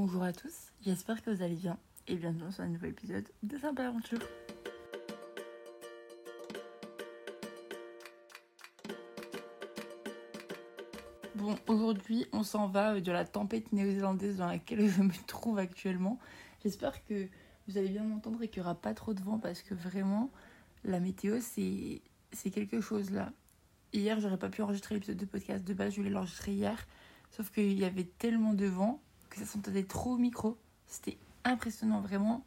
Bonjour à tous, j'espère que vous allez bien et bienvenue sur un nouvel épisode de Simple Aventure. Bon, aujourd'hui, on s'en va de la tempête néo-zélandaise dans laquelle je me trouve actuellement. J'espère que vous allez bien m'entendre et qu'il n'y aura pas trop de vent parce que vraiment, la météo, c'est c'est quelque chose là. Hier, j'aurais pas pu enregistrer l'épisode de podcast de base, je voulais l'enregistrer hier. Sauf qu'il y avait tellement de vent ça s'entendait trop micro. C'était impressionnant, vraiment.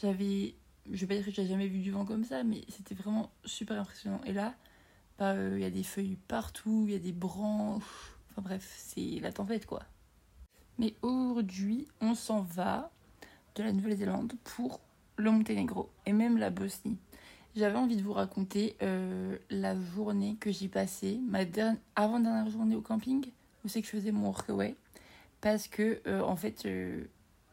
J'avais. Je vais pas dire que j'ai jamais vu du vent comme ça, mais c'était vraiment super impressionnant. Et là, bah, euh, il y a des feuilles partout, il y a des branches. Enfin bref, c'est la tempête quoi. Mais aujourd'hui, on s'en va de la Nouvelle-Zélande pour le Monténégro et même la Bosnie. J'avais envie de vous raconter euh, la journée que j'ai passée, ma avant-dernière journée au camping, où c'est que je faisais mon workaway. Parce que, euh, en fait, euh,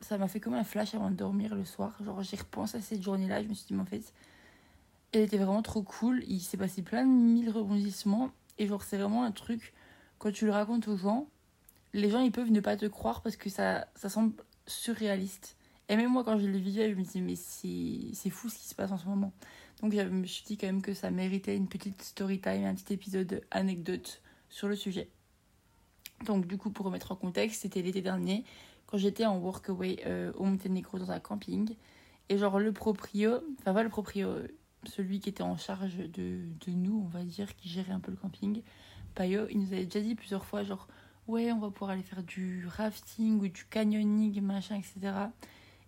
ça m'a fait comme un flash avant de dormir le soir. Genre, j'y repense à cette journée-là. Je me suis dit, mais en fait, elle était vraiment trop cool. Il s'est passé plein de mille rebondissements. Et genre, c'est vraiment un truc, quand tu le racontes aux gens, les gens, ils peuvent ne pas te croire parce que ça, ça semble surréaliste. Et même moi, quand je le vivais, je me disais, mais c'est fou ce qui se passe en ce moment. Donc, je me suis dit quand même que ça méritait une petite story time, un petit épisode anecdote sur le sujet. Donc, du coup, pour remettre en contexte, c'était l'été dernier, quand j'étais en workaway euh, au Monténégro dans un camping. Et genre, le proprio, enfin, pas le proprio, celui qui était en charge de, de nous, on va dire, qui gérait un peu le camping, Payo, il nous avait déjà dit plusieurs fois, genre, ouais, on va pouvoir aller faire du rafting ou du canyoning, machin, etc.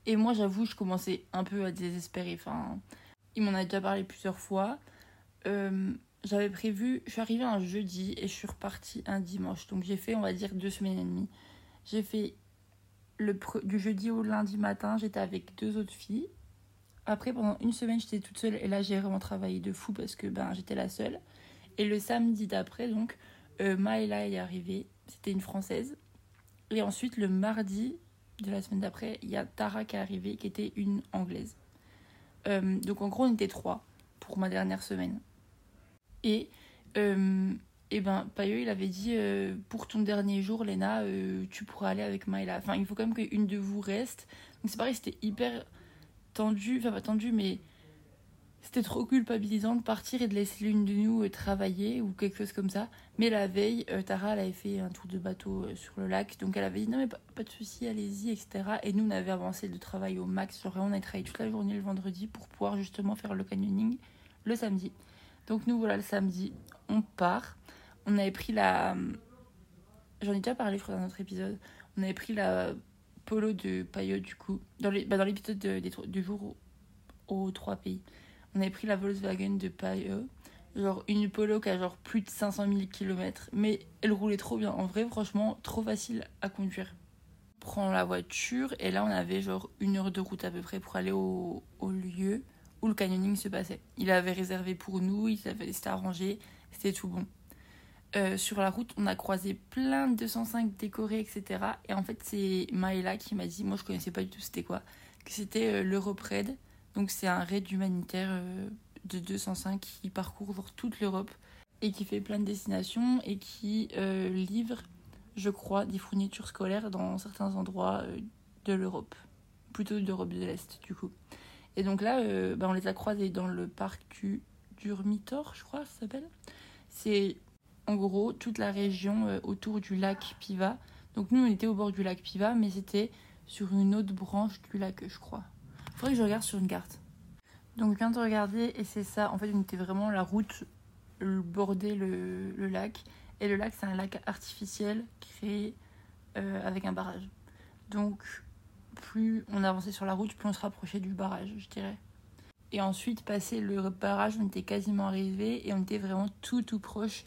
Et moi, j'avoue, je commençais un peu à désespérer. Enfin, il m'en a déjà parlé plusieurs fois. Euh, j'avais prévu, je suis arrivée un jeudi et je suis repartie un dimanche. Donc j'ai fait, on va dire, deux semaines et demie. J'ai fait le du jeudi au lundi matin, j'étais avec deux autres filles. Après, pendant une semaine, j'étais toute seule et là, j'ai vraiment travaillé de fou parce que ben, j'étais la seule. Et le samedi d'après, donc, euh, Maëla est arrivée, c'était une française. Et ensuite, le mardi de la semaine d'après, il y a Tara qui est arrivée, qui était une anglaise. Euh, donc en gros, on était trois pour ma dernière semaine. Et, euh, et ben, Payo, il avait dit euh, pour ton dernier jour, Léna, euh, tu pourras aller avec Maïla. Enfin, il faut quand même qu'une de vous reste. Donc c'est pareil, c'était hyper tendu, enfin pas tendu, mais c'était trop culpabilisant de partir et de laisser l'une de nous travailler ou quelque chose comme ça. Mais la veille, Tara, elle avait fait un tour de bateau sur le lac. Donc elle avait dit non, mais pas, de souci, allez-y, etc. Et nous, on avait avancé de travail au max. On a travaillé toute la journée le vendredi pour pouvoir justement faire le canyoning le samedi. Donc nous voilà le samedi, on part. On avait pris la... J'en ai déjà parlé je crois dans notre épisode. On avait pris la polo de Payot du coup. Dans bah, l'épisode du jour aux trois pays. On avait pris la Volkswagen de Payot. Genre une polo qui a genre plus de 500 000 km. Mais elle roulait trop bien. En vrai franchement trop facile à conduire. On prend la voiture et là on avait genre une heure de route à peu près pour aller au lieu où le canyoning se passait. Il avait réservé pour nous, il avait s'était arrangé, c'était tout bon. Euh, sur la route, on a croisé plein de 205 décorés, etc. Et en fait, c'est Maëla qui m'a dit, moi je connaissais pas du tout c'était quoi, que c'était euh, l'Europe-Raid. Donc c'est un raid humanitaire euh, de 205 qui parcourt toute l'Europe et qui fait plein de destinations et qui livre, je crois, des fournitures scolaires dans certains endroits de l'Europe. Plutôt d'Europe de l'Est, du coup. Et donc là, euh, bah, on les a croisés dans le parc du Durmitor, je crois, ça s'appelle. C'est en gros toute la région euh, autour du lac Piva. Donc nous, on était au bord du lac Piva, mais c'était sur une autre branche du lac, je crois. Faudrait que je regarde sur une carte. Donc je viens de regarder et c'est ça. En fait, on était vraiment la route bordait le, le lac. Et le lac, c'est un lac artificiel créé euh, avec un barrage. Donc plus on avançait sur la route, plus on se rapprochait du barrage, je dirais. Et ensuite, passé le barrage, on était quasiment arrivé et on était vraiment tout tout proche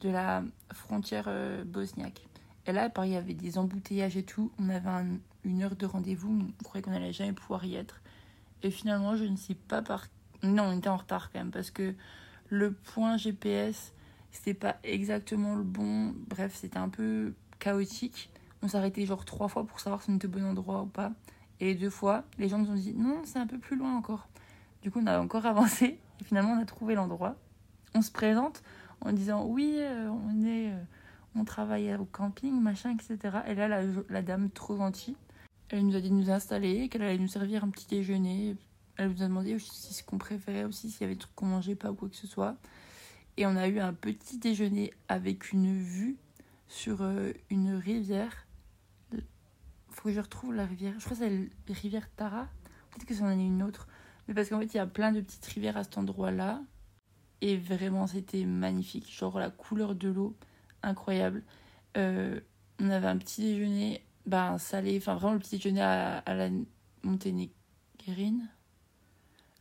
de la frontière euh, bosniaque. Et là, il y avait des embouteillages et tout. On avait une heure de rendez-vous, on croyait qu'on allait jamais pouvoir y être. Et finalement, je ne sais pas par. Non, on était en retard quand même parce que le point GPS, c'était pas exactement le bon. Bref, c'était un peu chaotique. On s'arrêtait genre trois fois pour savoir si on était au bon endroit ou pas. Et deux fois, les gens nous ont dit non, c'est un peu plus loin encore. Du coup, on a encore avancé et finalement, on a trouvé l'endroit. On se présente en disant oui, euh, on est, euh, on travaille au camping, machin, etc. Et là, la, la, dame trop gentille, Elle nous a dit de nous installer, qu'elle allait nous servir un petit déjeuner. Elle nous a demandé aussi ce qu'on préférait aussi, s'il y avait des trucs qu'on mangeait pas ou quoi que ce soit. Et on a eu un petit déjeuner avec une vue sur euh, une rivière. Faut que je retrouve la rivière. Je crois que c'est la rivière Tara. Peut-être que c'en est une autre. Mais parce qu'en fait, il y a plein de petites rivières à cet endroit-là. Et vraiment, c'était magnifique. Genre la couleur de l'eau, incroyable. Euh, on avait un petit déjeuner bah, salé, enfin vraiment le petit déjeuner à, à la monténégrine.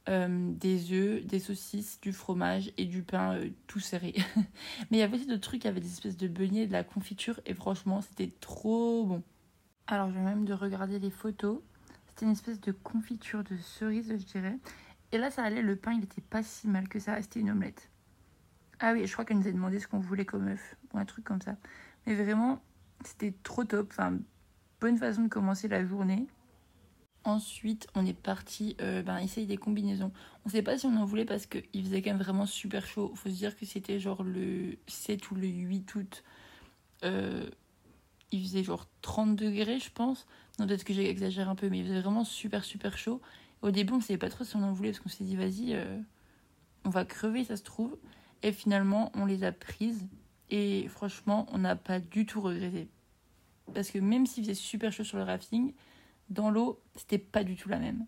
Euh, des œufs, des saucisses, du fromage et du pain euh, tout serré. Mais il y avait aussi d'autres trucs, il y avait des espèces de beignets, de la confiture et franchement c'était trop bon. Alors je vais même de regarder les photos. C'était une espèce de confiture de cerise je dirais. Et là ça allait, le pain il était pas si mal que ça, c'était une omelette. Ah oui, je crois qu'elle nous a demandé ce qu'on voulait comme œuf ou un truc comme ça. Mais vraiment c'était trop top, enfin bonne façon de commencer la journée. Ensuite, on est parti euh, ben, essayer des combinaisons. On sait pas si on en voulait parce qu'il faisait quand même vraiment super chaud. Faut se dire que c'était genre le 7 ou le 8 août. Euh, il faisait genre 30 degrés, je pense. Non, peut-être que j'exagère un peu, mais il faisait vraiment super super chaud. Au début, on savait pas trop si on en voulait parce qu'on s'est dit, vas-y, euh, on va crever, ça se trouve. Et finalement, on les a prises. Et franchement, on n'a pas du tout regretté. Parce que même s'il faisait super chaud sur le rafting, dans l'eau, c'était pas du tout la même.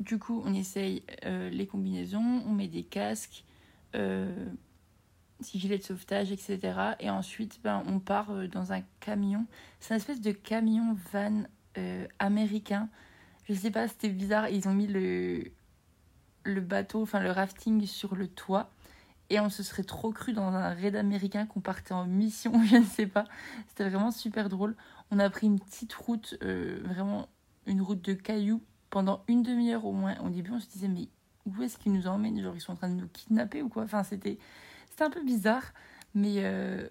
Du coup, on essaye euh, les combinaisons, on met des casques, euh, des gilets de sauvetage, etc. Et ensuite, ben, on part euh, dans un camion. C'est une espèce de camion van américain. Je sais pas, c'était bizarre. Ils ont mis le, le bateau, enfin le rafting sur le toit. Et on se serait trop cru dans un raid américain qu'on partait en mission, je ne sais pas. C'était vraiment super drôle. On a pris une petite route, euh, vraiment une route de cailloux, pendant une demi-heure au moins. Au début, on se disait, mais où est-ce qu'ils nous emmènent? Genre, ils sont en train de nous kidnapper ou quoi? Enfin, c'était un peu bizarre. Mais euh,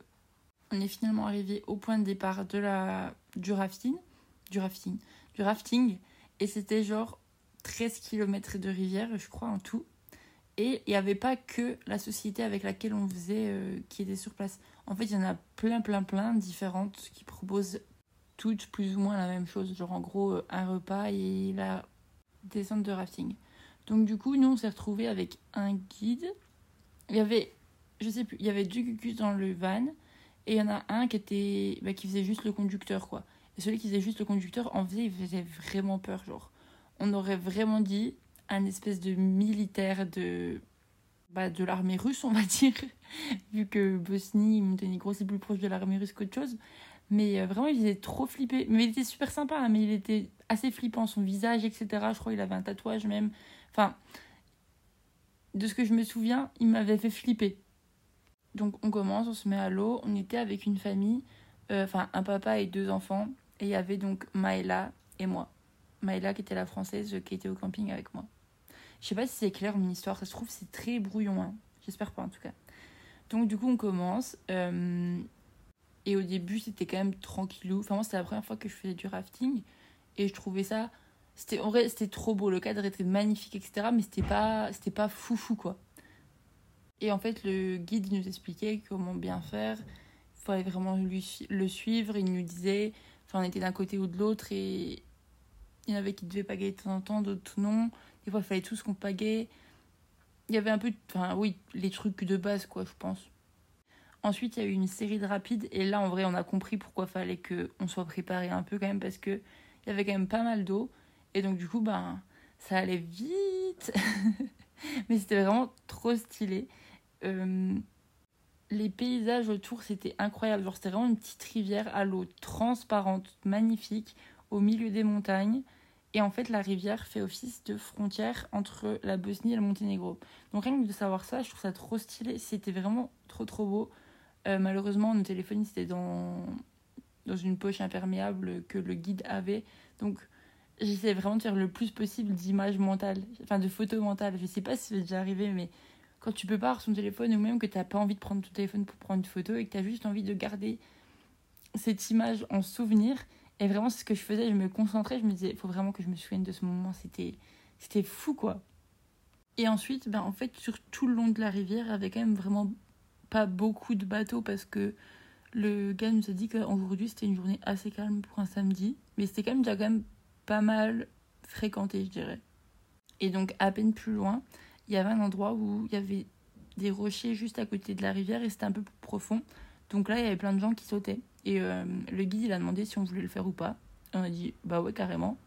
on est finalement arrivé au point de départ de la, du rafting. Du rafting. Du rafting. Et c'était genre 13 km de rivière, je crois, en tout. Et il n'y avait pas que la société avec laquelle on faisait euh, qui était sur place. En fait, il y en a plein, plein, plein différentes qui proposent toutes plus ou moins la même chose. Genre, en gros, euh, un repas et la descente de rafting. Donc, du coup, nous, on s'est retrouvés avec un guide. Il y avait, je sais plus, il y avait deux cucus dans le van. Et il y en a un qui était bah, qui faisait juste le conducteur, quoi. Et celui qui faisait juste le conducteur, en faisait, il faisait vraiment peur, genre. On aurait vraiment dit un espèce de militaire de, bah, de l'armée russe, on va dire, vu que Bosnie, Monténégro, c'est plus proche de l'armée russe qu'autre chose. Mais euh, vraiment, il était trop flippé. Mais il était super sympa, hein, mais il était assez flippant, son visage, etc. Je crois qu'il avait un tatouage même. Enfin, de ce que je me souviens, il m'avait fait flipper. Donc on commence, on se met à l'eau. On était avec une famille, euh, enfin un papa et deux enfants. Et il y avait donc Maëla et moi. Maëla qui était la française qui était au camping avec moi. Je sais pas si c'est clair mon histoire, ça se trouve c'est très brouillon, hein. j'espère pas en tout cas. Donc du coup on commence. Euh, et au début c'était quand même tranquillou. Enfin moi c'était la première fois que je faisais du rafting. Et je trouvais ça... C'était, en vrai c'était trop beau, le cadre était magnifique, etc. Mais c'était pas, c'était pas foufou quoi. Et en fait le guide nous expliquait comment bien faire. Il fallait vraiment le suivre. Il nous disait... Enfin on était d'un côté ou de l'autre et... Il y en avait qui devaient pagayer de temps en temps, d'autres non. Des fois, il fallait tous qu'on pagaie. Il y avait un peu, enfin oui, les trucs de base, quoi, je pense. Ensuite, il y a eu une série de rapides. Et là, en vrai, on a compris pourquoi il fallait qu'on soit préparé un peu quand même. Parce qu'il y avait quand même pas mal d'eau. Et donc, du coup, ben, ça allait vite. Mais c'était vraiment trop stylé. Euh, les paysages autour, c'était incroyable. Genre, c'était vraiment une petite rivière à l'eau transparente, magnifique, au milieu des montagnes. Et en fait, la rivière fait office de frontière entre la Bosnie et le Monténégro. Donc rien que de savoir ça, je trouve ça trop stylé. C'était vraiment trop trop beau. Euh, malheureusement, nos téléphones, c'était dans, dans une poche imperméable que le guide avait. Donc j'essaie vraiment de faire le plus possible d'images mentales, enfin de photos mentales. Je sais pas si c'est déjà arrivé, mais quand tu peux pas avoir son téléphone ou même que tu n'as pas envie de prendre ton téléphone pour prendre une photo et que tu as juste envie de garder cette image en souvenir, et vraiment, c'est ce que je faisais. Je me concentrais. Je me disais, il faut vraiment que je me souvienne de ce moment. C'était, c'était fou, quoi. Et ensuite, ben, en fait, sur tout le long de la rivière, il y avait quand même vraiment pas beaucoup de bateaux parce que le gars nous a dit qu'aujourd'hui, c'était une journée assez calme pour un samedi. mais c'était quand même déjà quand même pas mal fréquenté, je dirais. Et donc, à peine plus loin, il y avait un endroit où il y avait des rochers juste à côté de la rivière et c'était un peu plus profond. Donc là, il y avait plein de gens qui sautaient. Et euh, le guide, il a demandé si on voulait le faire ou pas. Et on a dit, bah ouais, carrément.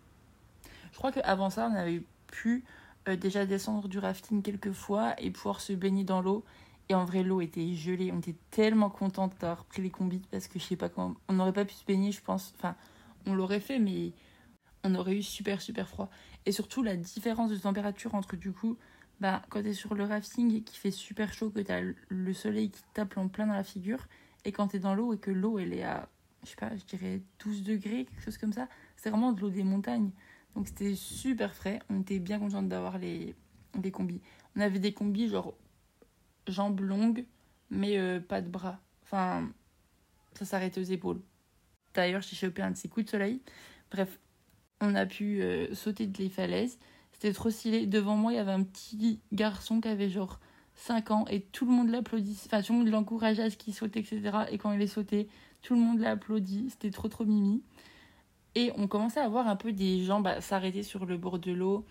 Je crois qu'avant ça, on avait pu euh, déjà descendre du rafting quelques fois et pouvoir se baigner dans l'eau. Et en vrai, l'eau était gelée. On était tellement contente d'avoir pris les combis parce que je sais pas comment. On n'aurait pas pu se baigner, je pense. Enfin, on l'aurait fait, mais on aurait eu super, super froid. Et surtout, la différence de température entre du coup, bah, quand t'es sur le rafting et qu'il fait super chaud, que t'as le soleil qui tape en plein dans la figure, et quand t'es dans l'eau et que l'eau elle est à, je sais pas, je dirais 12 degrés, quelque chose comme ça, c'est vraiment de l'eau des montagnes. Donc c'était super frais. On était bien contente d'avoir les, les combis. On avait des combis genre jambes longues, mais euh, pas de bras. Enfin, ça s'arrêtait aux épaules. D'ailleurs, j'ai chopé un de ces coups de soleil. Bref, on a pu euh, sauter de les falaises. C'était trop stylé. Devant moi, il y avait un petit garçon qui avait genre 5 ans et tout le monde l'applaudissait. Enfin, tout le monde l'encourageait à ce qu'il saute, etc. Et quand il est sauté, tout le monde l'a applaudi. C'était trop, trop mimi. Et on commençait à voir un peu des gens bah, s'arrêter sur le bord de l'eau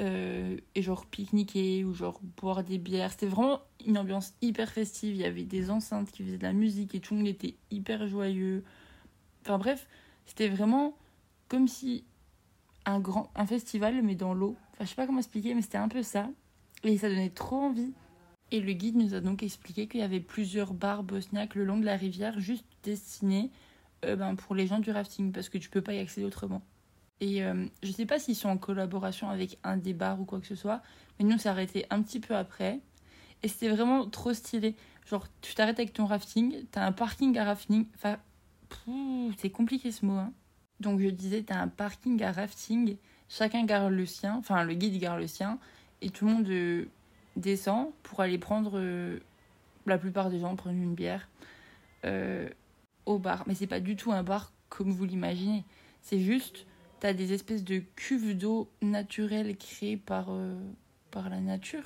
euh, et genre pique-niquer ou genre boire des bières. C'était vraiment une ambiance hyper festive. Il y avait des enceintes qui faisaient de la musique et tout le monde était hyper joyeux. Enfin bref, c'était vraiment comme si un grand un festival mais dans l'eau. Enfin, je sais pas comment expliquer, mais c'était un peu ça. Et ça donnait trop envie. Et le guide nous a donc expliqué qu'il y avait plusieurs bars bosniaques le long de la rivière, juste destinés euh, ben, pour les gens du rafting, parce que tu peux pas y accéder autrement. Et euh, je sais pas s'ils sont en collaboration avec un des bars ou quoi que ce soit, mais nous on s'est arrêté un petit peu après. Et c'était vraiment trop stylé. Genre, tu t'arrêtes avec ton rafting, t'as un parking à rafting. Enfin, c'est compliqué ce mot. Hein. Donc je disais, t'as un parking à rafting, chacun garde le sien, enfin le guide garde le sien, et tout le monde euh, descend pour aller prendre, euh, la plupart des gens prennent une bière euh, au bar. Mais c'est pas du tout un bar comme vous l'imaginez. C'est juste, t'as des espèces de cuves d'eau naturelles créées par, par la nature,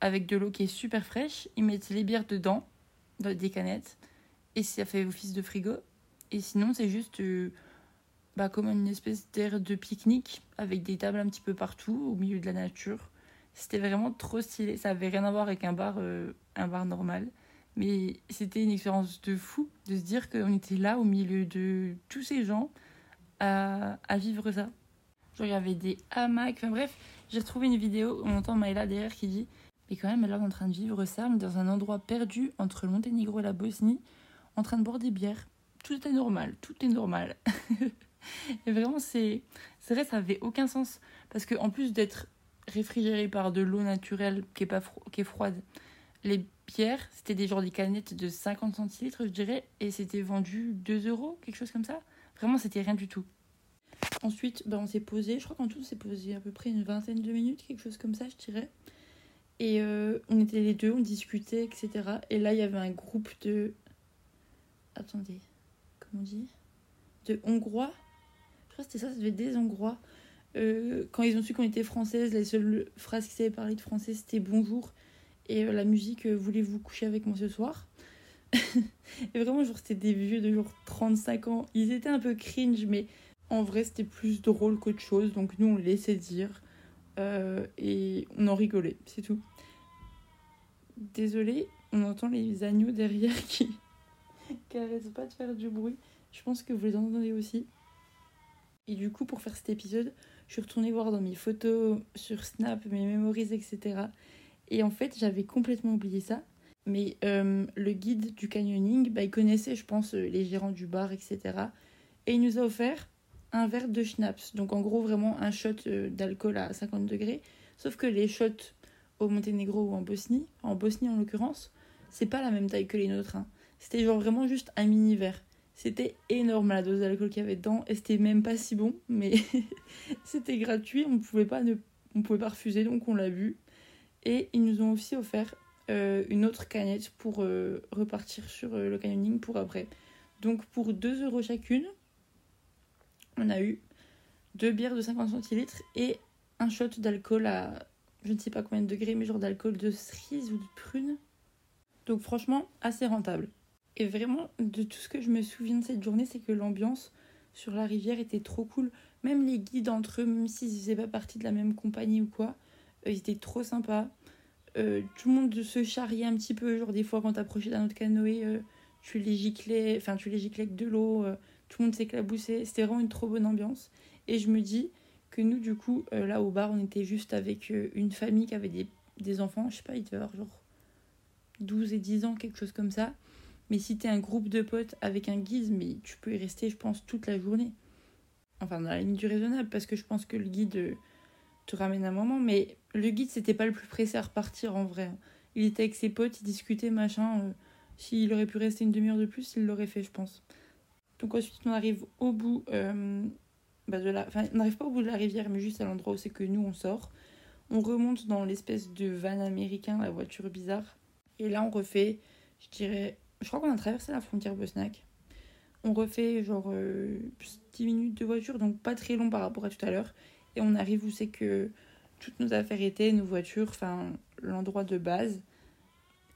avec de l'eau qui est super fraîche. Ils mettent les bières dedans, dans des canettes, et ça fait office de frigo. Et sinon, c'est juste bah, comme une espèce d'air de pique-nique avec des tables un petit peu partout au milieu de la nature. C'était vraiment trop stylé. Ça avait rien à voir avec un bar, euh, normal. Mais c'était une expérience de fou de se dire qu'on était là au milieu de tous ces gens à, vivre ça. Genre, il y avait des hamacs. Enfin bref, j'ai retrouvé une vidéo où on entend Maëla derrière qui dit Mais quand même, elle est en train de vivre ça, mais dans un endroit perdu entre le Monténégro et la Bosnie, en train de boire des bières. Tout est normal, tout est normal. Et vraiment, c'est vrai, ça n'avait aucun sens. Parce qu'en plus d'être réfrigéré par de l'eau naturelle qui est, pas qui est froide, les bières, c'était des genres des canettes de 50 centilitres, je dirais, et c'était vendu 2 euros, quelque chose comme ça. Vraiment, c'était rien du tout. Ensuite, ben, on s'est posé, je crois qu'en tout, on s'est posé à peu près une vingtaine de minutes, quelque chose comme ça, je dirais. Et euh, on était les deux, on discutait, etc. Et là, il y avait un groupe de. Attendez, comment on dit? De Hongrois c'était ça, ça devait être des Hongrois. Euh, quand ils ont su qu'on était française, les seules phrases qu'ils savaient parler de français, c'était bonjour. Et euh, la musique, euh, voulez-vous coucher avec moi ce soir? Et vraiment, genre, c'était des vieux de genre 35 ans. Ils étaient un peu cringe, mais en vrai, c'était plus drôle qu'autre chose. Donc, nous, on les laissait dire. et on en rigolait, c'est tout. Désolée, on entend les agneaux derrière qui, qui arrêtent pas de faire du bruit. Je pense que vous les entendez aussi. Et du coup, pour faire cet épisode, je suis retournée voir dans mes photos sur Snap, mes memories, etc. Et en fait, j'avais complètement oublié ça. Mais euh, le guide du canyoning, bah, il connaissait, je pense, euh, les gérants du bar, etc. Et il nous a offert un verre de schnapps. Donc en gros, vraiment un shot euh, d'alcool à 50 degrés. Sauf que les shots au Monténégro ou en Bosnie, en Bosnie en l'occurrence, c'est pas la même taille que les nôtres. Hein. C'était genre vraiment juste un mini verre. C'était énorme la dose d'alcool qu'il y avait dedans et c'était même pas si bon, mais c'était gratuit, on pouvait pas ne on pouvait pas refuser donc on l'a bu. Et ils nous ont aussi offert euh, une autre canette pour euh, repartir sur euh, le canyoning pour après. Donc pour 2 euros chacune, on a eu deux bières de 50 centilitres et un shot d'alcool à je ne sais pas combien de degrés, mais genre d'alcool de cerise ou de prune. Donc franchement, assez rentable. Et vraiment, de tout ce que je me souviens de cette journée, c'est que l'ambiance sur la rivière étaient trop cool. Même les guides entre eux, même s'ils faisaient pas partie de la même compagnie ou quoi, euh, ils étaient trop sympas. Euh, tout le monde se charriait un petit peu, genre des fois quand t'approchais d'un autre canoë, euh, tu les giclais, enfin tu les giclais avec de l'eau, tout le monde s'éclaboussait, c'était vraiment une trop bonne ambiance. Et je me dis que nous du coup, là au bar, on était juste avec une famille qui avait des, des enfants, je sais pas, ils devaient avoir genre 12 et 10 ans, quelque chose comme ça. Mais si t'es un groupe de potes avec un guide, mais tu peux y rester, je pense, toute la journée. Enfin, dans la ligne du raisonnable, parce que je pense que le guide euh, te ramène un moment. Mais le guide, c'était pas le plus pressé à repartir en vrai. Il était avec ses potes, il discutait, machin. Euh, s'il aurait pu rester une demi-heure de plus, il l'aurait fait, je pense. Donc ensuite, on arrive au bout euh, bah, de la... Enfin, on n'arrive pas au bout de la rivière, mais juste à l'endroit où c'est que nous, on sort. On remonte dans l'espèce de van américain, la voiture bizarre. Et là, on refait, je dirais, je crois qu'on a traversé la frontière Bosnac. On refait genre 10 euh, minutes de voiture, donc pas très long par rapport à tout à l'heure. Et on arrive où c'est que toutes nos affaires étaient, nos voitures, enfin l'endroit de base.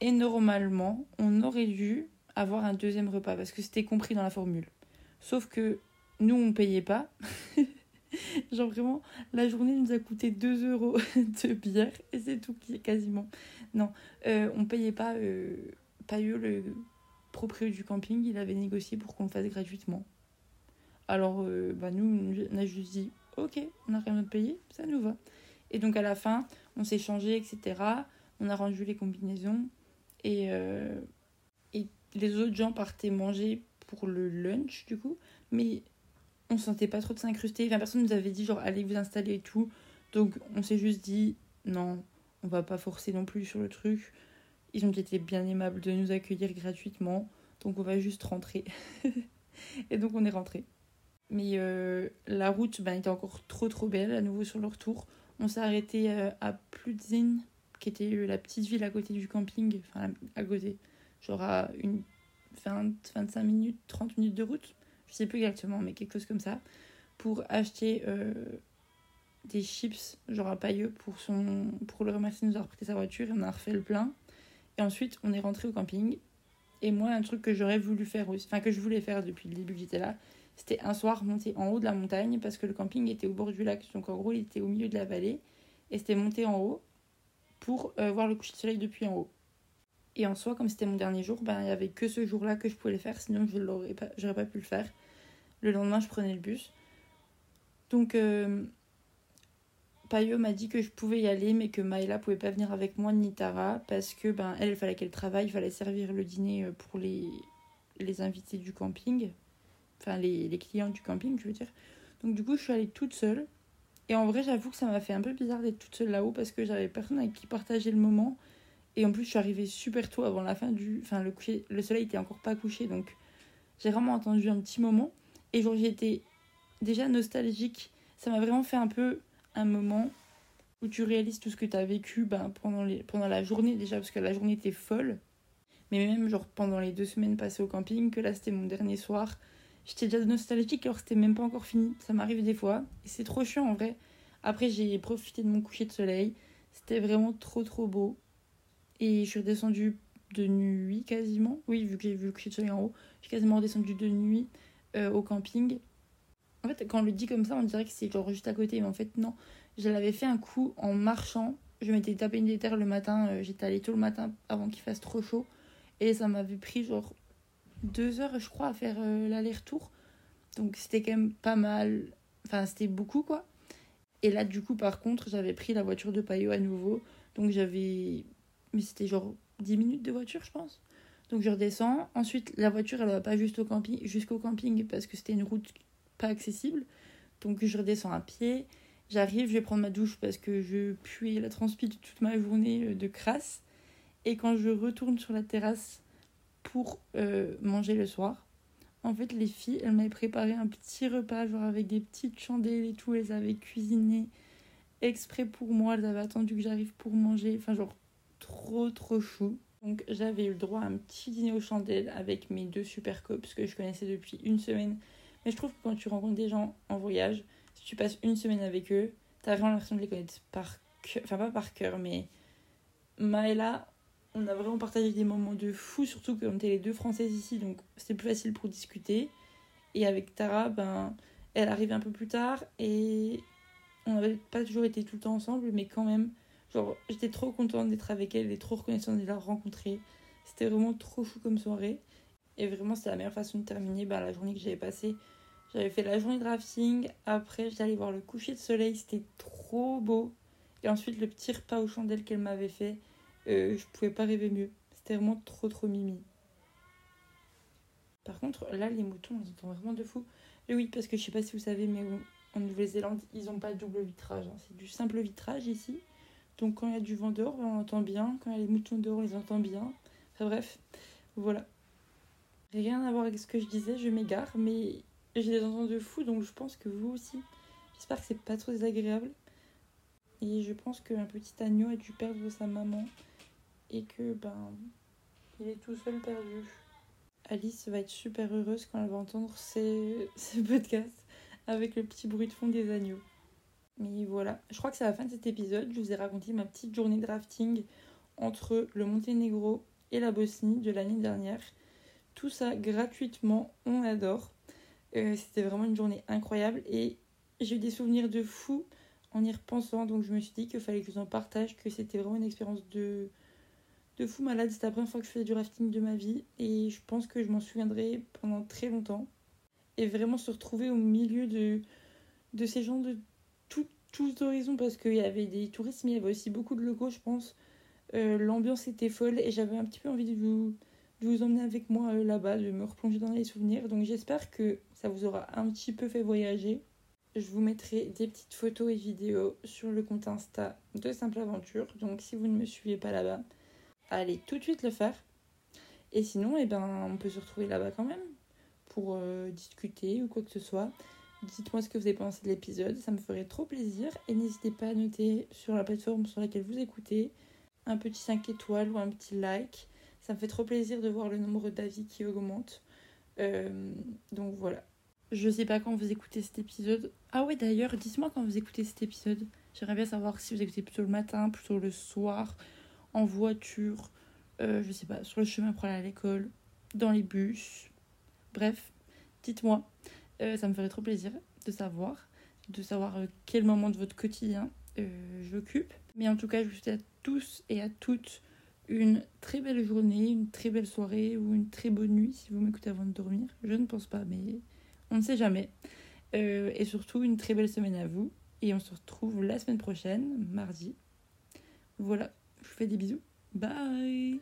Et normalement, on aurait dû avoir un deuxième repas parce que c'était compris dans la formule. Sauf que nous, on payait pas. Genre vraiment, la journée nous a coûté 2 euros de bière et c'est tout qui est quasiment. Non, euh, on payait pas. Euh, pas eu le propriétaire du camping, il avait négocié pour qu'on le fasse gratuitement. Alors, euh, bah nous, on a juste dit, ok, on n'a rien à payer, ça nous va. Et donc à la fin, on s'est changé, etc. On a rendu les combinaisons. Et, euh, et les autres gens partaient manger pour le lunch, du coup. Mais on sentait pas trop de s'incruster. Enfin, personne nous avait dit, genre, allez vous installer et tout. Donc on s'est juste dit, non, on va pas forcer non plus sur le truc. Ils ont été bien aimables de nous accueillir gratuitement. Donc on va juste rentrer. et donc on est rentré. Mais euh, la route ben, était encore trop trop belle à nouveau sur le retour. On s'est arrêté euh, à Pludzin, qui était euh, la petite ville à côté du camping. Enfin à côté. Genre à une 20, 25 minutes, 30 minutes de route. Je sais plus exactement, mais quelque chose comme ça. Pour acheter des chips, genre à Pailleux, pour, son, pour le remercier de nous avoir prêté sa voiture. Et on a refait le plein. Et ensuite, on est rentré au camping. Et moi, un truc que j'aurais voulu faire aussi, enfin que je voulais faire depuis le début que j'étais là, c'était un soir monter en haut de la montagne parce que le camping était au bord du lac. Donc en gros, il était au milieu de la vallée. Et c'était monter en haut pour euh, voir le coucher de soleil depuis en haut. Et en soi, comme c'était mon dernier jour, ben, il n'y avait que ce jour-là que je pouvais le faire, sinon je n'aurais pas, pu le faire. Le lendemain, je prenais le bus. Donc, euh, Payo m'a dit que je pouvais y aller, mais que Maïla pouvait pas venir avec moi ni Tara parce que ben elle, il fallait qu'elle travaille, il fallait servir le dîner euh, pour les, les invités du camping, enfin les, les clients du camping, je veux dire. Donc du coup, je suis allée toute seule. Et en vrai, j'avoue que ça m'a fait un peu bizarre d'être toute seule là-haut parce que j'avais personne avec qui partager le moment. Et en plus, je suis arrivée super tôt avant la fin du. Enfin, le, coucher... le soleil était encore pas couché, donc j'ai vraiment attendu un petit moment. Et genre, j'étais déjà nostalgique. Ça m'a vraiment fait un peu un moment où tu réalises tout ce que tu as vécu ben, pendant, les, pendant la journée déjà, parce que la journée était folle. Mais même genre pendant les deux semaines passées au camping, que là c'était mon dernier soir, j'étais déjà nostalgique alors c'était même pas encore fini. Ça m'arrive des fois. Et c'est trop chiant en vrai. Après j'ai profité de mon coucher de soleil. C'était vraiment trop trop beau. Et je suis redescendue de nuit quasiment. Oui, vu que j'ai vu le coucher de soleil en haut, je suis quasiment redescendue de nuit euh, au camping. En fait, quand on le dit comme ça, on dirait que c'est genre juste à côté, mais en fait, non. Je l'avais fait un coup en marchant. Je m'étais tapé une déterre le matin. Euh, j'étais allée tôt le matin avant qu'il fasse trop chaud. Et ça m'avait pris genre deux heures, je crois, à faire euh, l'aller-retour. Donc c'était quand même pas mal. Enfin, c'était beaucoup, quoi. Et là, du coup, par contre, j'avais pris la voiture de Payot à nouveau. Donc j'avais. Mais c'était genre 10 minutes de voiture, je pense. Donc je redescends. Ensuite, la voiture, elle va pas juste au camping, jusqu'au camping parce que c'était une route accessible. Donc je redescends à pied. J'arrive, je vais prendre ma douche parce que je puais la transpi toute ma journée euh, de crasse. Et quand je retourne sur la terrasse pour euh, manger le soir, en fait, les filles, elles m'avaient préparé un petit repas, genre avec des petites chandelles et tout. Elles avaient cuisiné exprès pour moi. Elles avaient attendu que j'arrive pour manger. Enfin, genre, trop, trop chou. Donc, j'avais eu le droit à un petit dîner aux chandelles avec mes deux super cops que je connaissais depuis une semaine mais je trouve que quand tu rencontres des gens en voyage, si tu passes une semaine avec eux, t'as vraiment l'impression de les connaître par cœur. Enfin, pas par cœur, mais Maëla, on a vraiment partagé des moments de fou, surtout que on était les deux françaises ici, donc c'était plus facile pour discuter. Et avec Tara, ben, elle arrivait un peu plus tard et on n'avait pas toujours été tout le temps ensemble, mais quand même, genre, j'étais trop contente d'être avec elle et trop reconnaissante de la rencontrer. C'était vraiment trop fou comme soirée. Et vraiment, c'était la meilleure façon de terminer ben, la journée que j'avais passée. J'avais fait la journée de drafting. Après, allée voir le coucher de soleil. C'était trop beau. Et ensuite, le petit repas aux chandelles qu'elle m'avait fait. Euh, je pouvais pas rêver mieux. C'était vraiment trop, trop mimi. Par contre, là, les moutons, on entend vraiment de fou. Et oui, parce que je sais pas si vous savez, mais en Nouvelle-Zélande, ils n'ont pas de double vitrage. Hein. C'est du simple vitrage ici. Donc quand il y a du vent dehors, on entend bien. Quand il y a les moutons dehors, on les entend bien. Enfin bref, voilà. Rien à voir avec ce que je disais, je m'égare, mais j'ai des ententes de fou, donc je pense que vous aussi. J'espère que c'est pas trop désagréable. Et je pense qu'un petit agneau a dû perdre sa maman et que ben il est tout seul perdu. Alice va être super heureuse quand elle va entendre ces, ces podcasts avec le petit bruit de fond des agneaux. Mais voilà, je crois que c'est la fin de cet épisode. Je vous ai raconté ma petite journée de rafting entre le Monténégro et la Bosnie de l'année dernière. Tout ça gratuitement, on adore. Euh, c'était vraiment une journée incroyable et j'ai eu des souvenirs de fou en y repensant. Donc je me suis dit qu'il fallait que je vous en partage, que c'était vraiment une expérience de, de fou malade. C'était la première fois que je faisais du rafting de ma vie et je pense que je m'en souviendrai pendant très longtemps. Et vraiment se retrouver au milieu de, de ces gens de tout, tous horizons parce qu'il y avait des touristes mais il y avait aussi beaucoup de locaux je pense. Euh, l'ambiance était folle et j'avais un petit peu envie de vous, de vous emmener avec moi euh, là-bas, de me replonger dans les souvenirs. Donc j'espère que ça vous aura un petit peu fait voyager. Je vous mettrai des petites photos et vidéos sur le compte Insta de Simple Aventure. Donc si vous ne me suivez pas là-bas, allez tout de suite le faire. Et sinon, eh ben, on peut se retrouver là-bas quand même pour euh, discuter ou quoi que ce soit. Dites-moi ce que vous avez pensé de l'épisode, ça me ferait trop plaisir. Et n'hésitez pas à noter sur la plateforme sur laquelle vous écoutez un petit 5 étoiles ou un petit like. Ça me fait trop plaisir de voir le nombre d'avis qui augmente. Euh, donc voilà. Je sais pas quand vous écoutez cet épisode. Ah ouais d'ailleurs, dites-moi quand vous écoutez cet épisode. J'aimerais bien savoir si vous écoutez plutôt le matin, plutôt le soir, en voiture, euh, je sais pas, sur le chemin pour aller à l'école, dans les bus. Bref, dites-moi. Euh, ça me ferait trop plaisir de savoir, de savoir quel moment de votre quotidien j'occupe. Mais en tout cas, je vous souhaite à tous et à toutes une très belle journée, une très belle soirée ou une très bonne nuit si vous m'écoutez avant de dormir. Je ne pense pas, mais on ne sait jamais. Euh, et surtout, une très belle semaine à vous. Et on se retrouve la semaine prochaine, mardi. Voilà, je vous fais des bisous. Bye